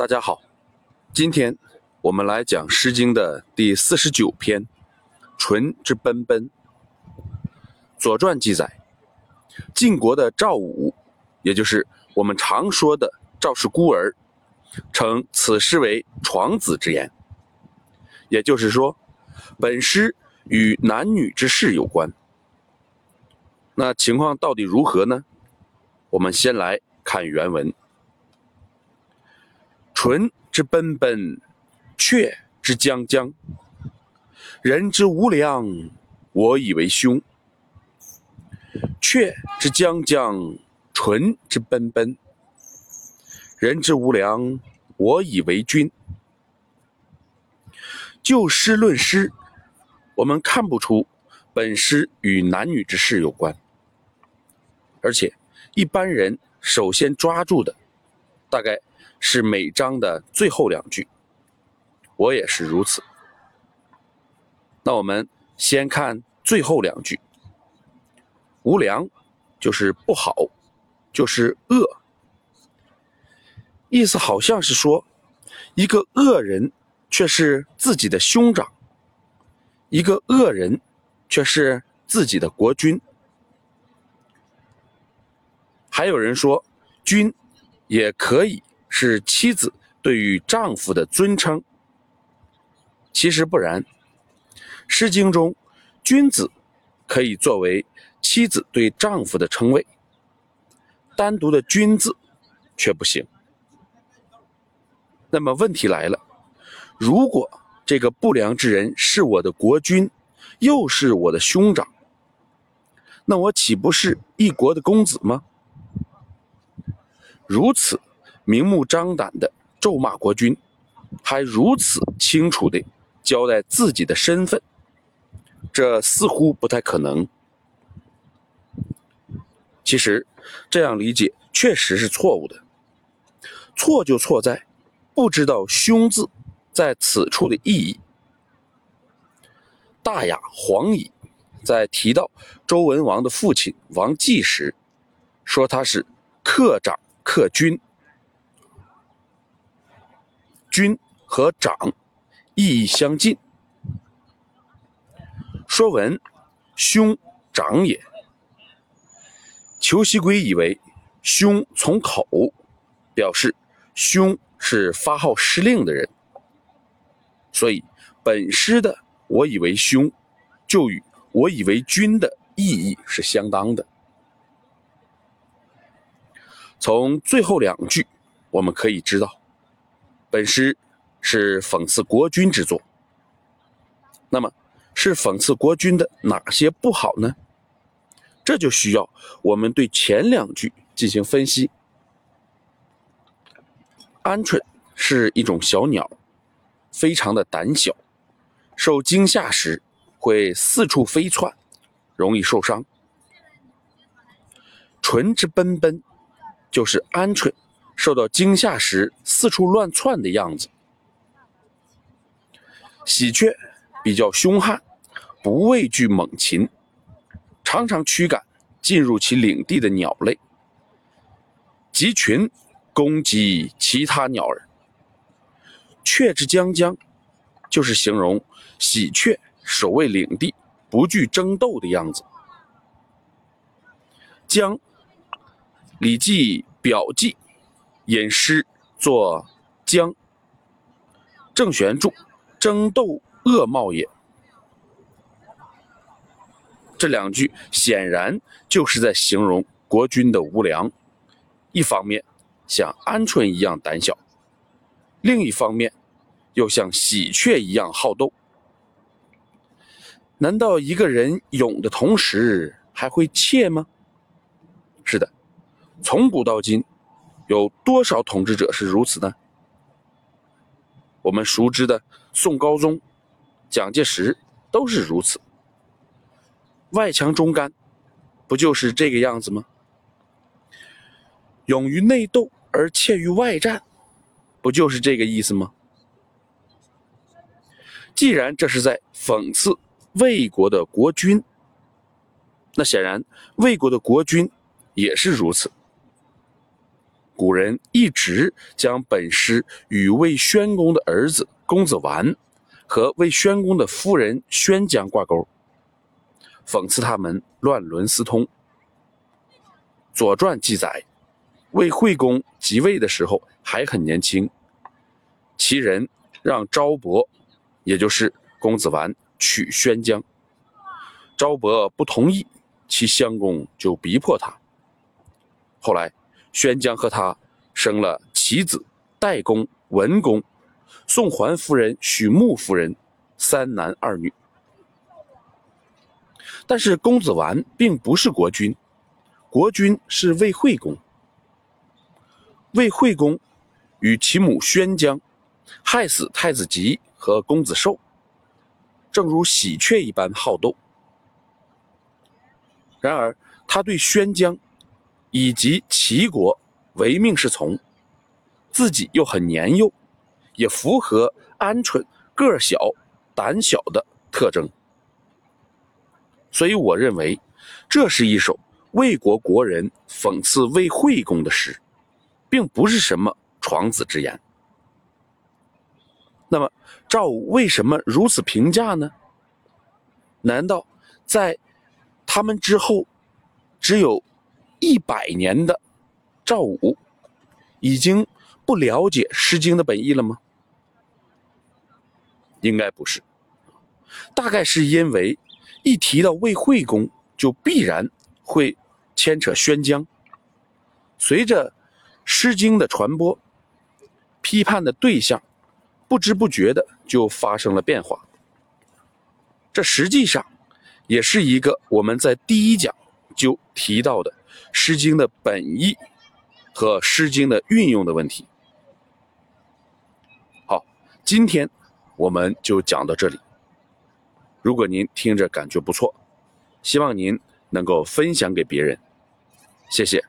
大家好，今天我们来讲《诗经》的第四十九篇《淳之奔奔》。《左传》记载，晋国的赵武，也就是我们常说的赵氏孤儿，称此诗为床子之言，也就是说，本诗与男女之事有关。那情况到底如何呢？我们先来看原文。纯之奔奔，阙之将将。人之无良，我以为凶。阙之将将，纯之奔奔。人之无良，我以为君。就诗论诗，我们看不出本诗与男女之事有关，而且一般人首先抓住的，大概。是每章的最后两句，我也是如此。那我们先看最后两句，“无良”就是不好，就是恶，意思好像是说，一个恶人却是自己的兄长，一个恶人却是自己的国君。还有人说，君也可以。是妻子对于丈夫的尊称。其实不然，《诗经》中“君子”可以作为妻子对丈夫的称谓，单独的“君”字却不行。那么问题来了：如果这个不良之人是我的国君，又是我的兄长，那我岂不是一国的公子吗？如此。明目张胆的咒骂国君，还如此清楚的交代自己的身份，这似乎不太可能。其实这样理解确实是错误的，错就错在不知道“凶”字在此处的意义。大雅黄乙在提到周文王的父亲王继时，说他是克长克君。君和长意义相近，说文兄长也。裘锡圭以为兄从口，表示兄是发号施令的人，所以本诗的我以为兄，就与我以为君的意义是相当的。从最后两句，我们可以知道。本诗是讽刺国君之作，那么是讽刺国君的哪些不好呢？这就需要我们对前两句进行分析。鹌鹑是一种小鸟，非常的胆小，受惊吓时会四处飞窜，容易受伤。唇之奔奔，就是鹌鹑。受到惊吓时四处乱窜的样子。喜鹊比较凶悍，不畏惧猛禽，常常驱赶进入其领地的鸟类，集群攻击其他鸟儿。雀之将将，就是形容喜鹊守卫领地，不惧争斗的样子。将，《礼记·表记》。引诗作将，郑玄注：争斗恶貌也。这两句显然就是在形容国君的无良。一方面像鹌鹑一样胆小，另一方面又像喜鹊一样好斗。难道一个人勇的同时还会怯吗？是的，从古到今。有多少统治者是如此呢？我们熟知的宋高宗、蒋介石都是如此。外强中干，不就是这个样子吗？勇于内斗而怯于外战，不就是这个意思吗？既然这是在讽刺魏国的国君，那显然魏国的国君也是如此。古人一直将本诗与魏宣公的儿子公子完和魏宣公的夫人宣姜挂钩，讽刺他们乱伦私通。《左传》记载，魏惠公即位的时候还很年轻，其人让昭伯，也就是公子完娶宣姜，昭伯不同意，其相公就逼迫他。后来，宣姜和他生了其子代公、文公、宋桓夫人、许穆夫人，三男二女。但是公子完并不是国君，国君是魏惠公。魏惠公与其母宣姜害死太子吉和公子寿，正如喜鹊一般好斗。然而，他对宣姜以及齐国唯命是从，自己又很年幼，也符合鹌鹑个小、胆小的特征。所以，我认为这是一首魏国国人讽刺魏惠公的诗，并不是什么床子之言。那么，赵武为什么如此评价呢？难道在他们之后只有一百年的赵武已经不了解《诗经》的本意了吗？应该不是，大概是因为。一提到魏惠公，就必然会牵扯宣姜。随着《诗经》的传播，批判的对象不知不觉的就发生了变化。这实际上也是一个我们在第一讲就提到的《诗经》的本意和《诗经》的运用的问题。好，今天我们就讲到这里。如果您听着感觉不错，希望您能够分享给别人，谢谢。